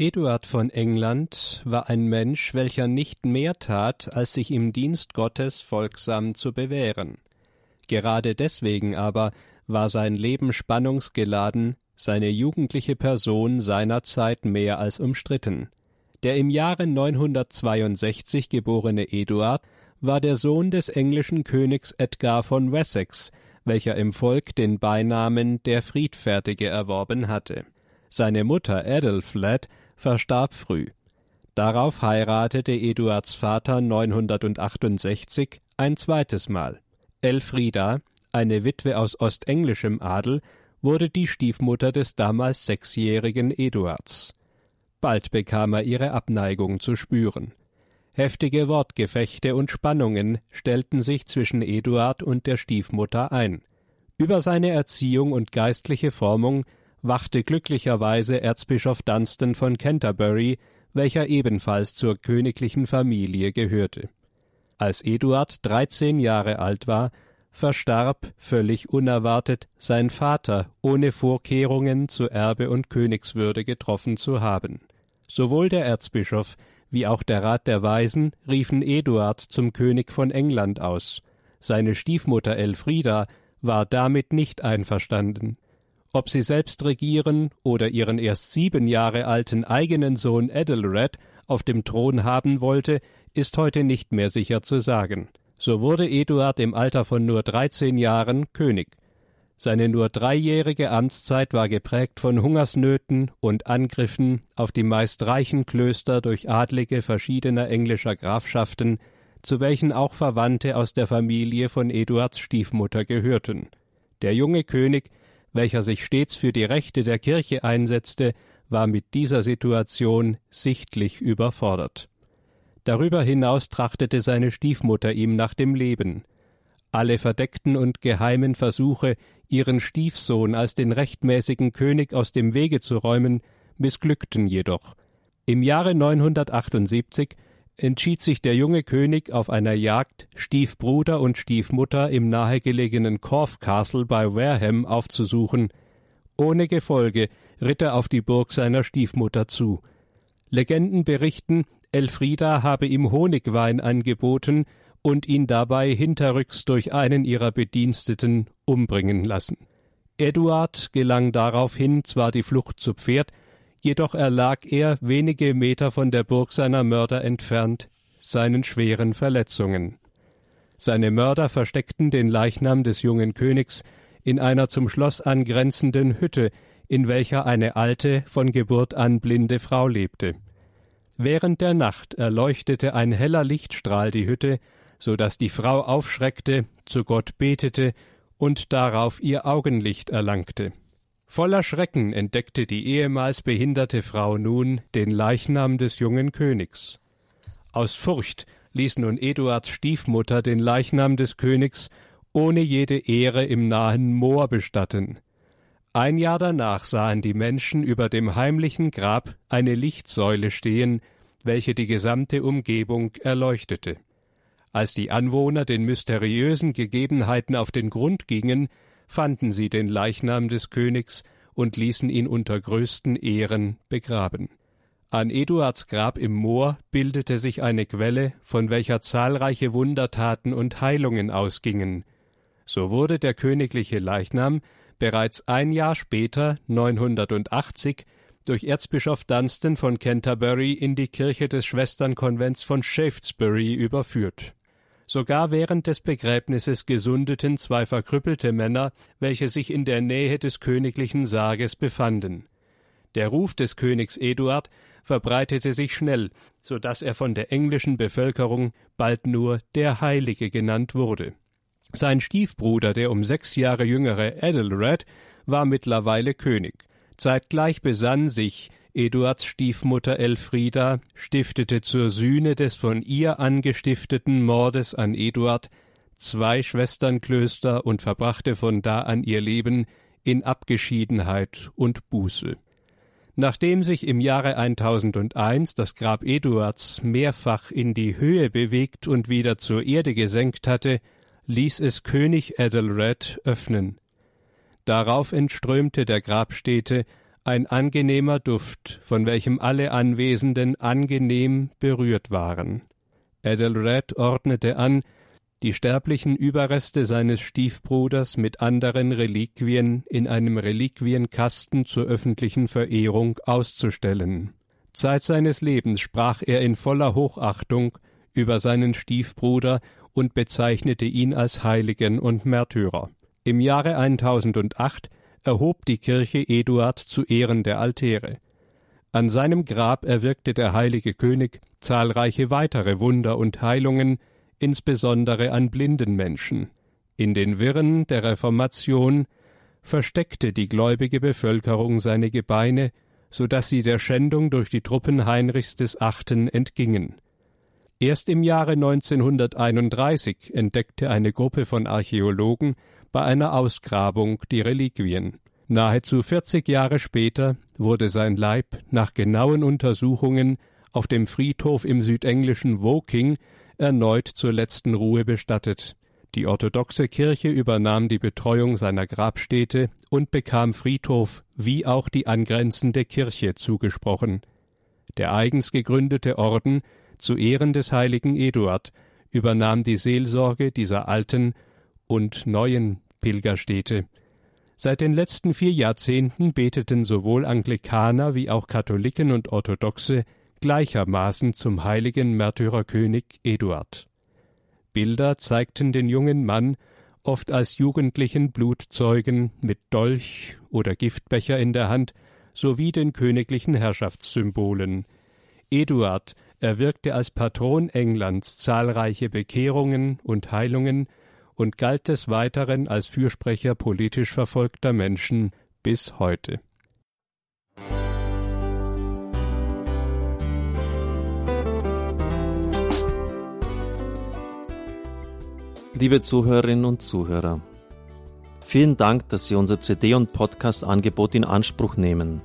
Eduard von England war ein Mensch, welcher nicht mehr tat, als sich im Dienst Gottes folgsam zu bewähren. Gerade deswegen aber war sein Leben spannungsgeladen, seine jugendliche Person seinerzeit mehr als umstritten. Der im Jahre 962 geborene Eduard war der Sohn des englischen Königs Edgar von Wessex, welcher im Volk den Beinamen der Friedfertige erworben hatte. Seine Mutter Adelfled verstarb früh. Darauf heiratete Eduards Vater 968 ein zweites Mal. Elfrida, eine Witwe aus ostenglischem Adel, wurde die Stiefmutter des damals sechsjährigen Eduards. Bald bekam er ihre Abneigung zu spüren. Heftige Wortgefechte und Spannungen stellten sich zwischen Eduard und der Stiefmutter ein. Über seine Erziehung und geistliche Formung wachte glücklicherweise Erzbischof Dunstan von Canterbury, welcher ebenfalls zur königlichen Familie gehörte. Als Eduard dreizehn Jahre alt war, verstarb völlig unerwartet sein Vater, ohne Vorkehrungen zu Erbe und Königswürde getroffen zu haben. Sowohl der Erzbischof wie auch der Rat der Weisen riefen Eduard zum König von England aus. Seine Stiefmutter Elfrida war damit nicht einverstanden. Ob sie selbst regieren oder ihren erst sieben Jahre alten eigenen Sohn Ethelred auf dem Thron haben wollte, ist heute nicht mehr sicher zu sagen. So wurde Eduard im Alter von nur dreizehn Jahren König. Seine nur dreijährige Amtszeit war geprägt von Hungersnöten und Angriffen auf die meist reichen Klöster durch Adlige verschiedener englischer Grafschaften, zu welchen auch Verwandte aus der Familie von Eduards Stiefmutter gehörten. Der junge König welcher sich stets für die Rechte der Kirche einsetzte, war mit dieser Situation sichtlich überfordert. Darüber hinaus trachtete seine Stiefmutter ihm nach dem Leben. Alle verdeckten und geheimen Versuche, ihren Stiefsohn als den rechtmäßigen König aus dem Wege zu räumen, missglückten jedoch. Im Jahre 978 entschied sich der junge König auf einer Jagd, Stiefbruder und Stiefmutter im nahegelegenen Corfe Castle bei Wareham aufzusuchen. Ohne Gefolge ritt er auf die Burg seiner Stiefmutter zu. Legenden berichten, Elfrida habe ihm Honigwein angeboten und ihn dabei hinterrücks durch einen ihrer Bediensteten umbringen lassen. Eduard gelang daraufhin zwar die Flucht zu Pferd, jedoch erlag er wenige Meter von der Burg seiner Mörder entfernt seinen schweren Verletzungen. Seine Mörder versteckten den Leichnam des jungen Königs in einer zum Schloss angrenzenden Hütte, in welcher eine alte, von Geburt an blinde Frau lebte. Während der Nacht erleuchtete ein heller Lichtstrahl die Hütte, so dass die Frau aufschreckte, zu Gott betete und darauf ihr Augenlicht erlangte. Voller Schrecken entdeckte die ehemals behinderte Frau nun den Leichnam des jungen Königs. Aus Furcht ließ nun Eduards Stiefmutter den Leichnam des Königs ohne jede Ehre im nahen Moor bestatten. Ein Jahr danach sahen die Menschen über dem heimlichen Grab eine Lichtsäule stehen, welche die gesamte Umgebung erleuchtete. Als die Anwohner den mysteriösen Gegebenheiten auf den Grund gingen, fanden sie den Leichnam des Königs und ließen ihn unter größten Ehren begraben. An Eduards Grab im Moor bildete sich eine Quelle, von welcher zahlreiche Wundertaten und Heilungen ausgingen. So wurde der königliche Leichnam bereits ein Jahr später, 980, durch Erzbischof Dunstan von Canterbury in die Kirche des Schwesternkonvents von Shaftesbury überführt. Sogar während des Begräbnisses gesundeten zwei verkrüppelte Männer, welche sich in der Nähe des königlichen Sarges befanden. Der Ruf des Königs Eduard verbreitete sich schnell, so dass er von der englischen Bevölkerung bald nur der Heilige genannt wurde. Sein Stiefbruder, der um sechs Jahre jüngere Ethelred, war mittlerweile König. Zeitgleich besann sich Eduards Stiefmutter Elfrida stiftete zur Sühne des von ihr angestifteten Mordes an Eduard zwei Schwesternklöster und verbrachte von da an ihr Leben in Abgeschiedenheit und Buße. Nachdem sich im Jahre 1001 das Grab Eduards mehrfach in die Höhe bewegt und wieder zur Erde gesenkt hatte, ließ es König Ethelred öffnen. Darauf entströmte der Grabstätte ein angenehmer Duft, von welchem alle Anwesenden angenehm berührt waren. Ethelred ordnete an, die sterblichen Überreste seines Stiefbruders mit anderen Reliquien in einem Reliquienkasten zur öffentlichen Verehrung auszustellen. Zeit seines Lebens sprach er in voller Hochachtung über seinen Stiefbruder und bezeichnete ihn als Heiligen und Märtyrer. Im Jahre 1008 erhob die Kirche Eduard zu Ehren der Altäre. An seinem Grab erwirkte der heilige König zahlreiche weitere Wunder und Heilungen, insbesondere an blinden Menschen. In den Wirren der Reformation versteckte die gläubige Bevölkerung seine Gebeine, so dass sie der Schändung durch die Truppen Heinrichs des Achten entgingen. Erst im Jahre 1931 entdeckte eine Gruppe von Archäologen bei einer Ausgrabung die Reliquien. Nahezu 40 Jahre später wurde sein Leib nach genauen Untersuchungen auf dem Friedhof im südenglischen Woking erneut zur letzten Ruhe bestattet. Die orthodoxe Kirche übernahm die Betreuung seiner Grabstätte und bekam Friedhof wie auch die angrenzende Kirche zugesprochen. Der eigens gegründete Orden zu Ehren des heiligen Eduard übernahm die Seelsorge dieser alten und neuen Pilgerstätte. Seit den letzten vier Jahrzehnten beteten sowohl Anglikaner wie auch Katholiken und Orthodoxe gleichermaßen zum heiligen Märtyrerkönig Eduard. Bilder zeigten den jungen Mann oft als jugendlichen Blutzeugen mit Dolch oder Giftbecher in der Hand sowie den königlichen Herrschaftssymbolen. Eduard erwirkte als Patron Englands zahlreiche Bekehrungen und Heilungen und galt des Weiteren als Fürsprecher politisch verfolgter Menschen bis heute. Liebe Zuhörerinnen und Zuhörer, vielen Dank, dass Sie unser CD- und Podcast-Angebot in Anspruch nehmen.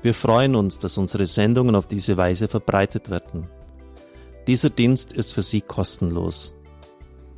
Wir freuen uns, dass unsere Sendungen auf diese Weise verbreitet werden. Dieser Dienst ist für Sie kostenlos.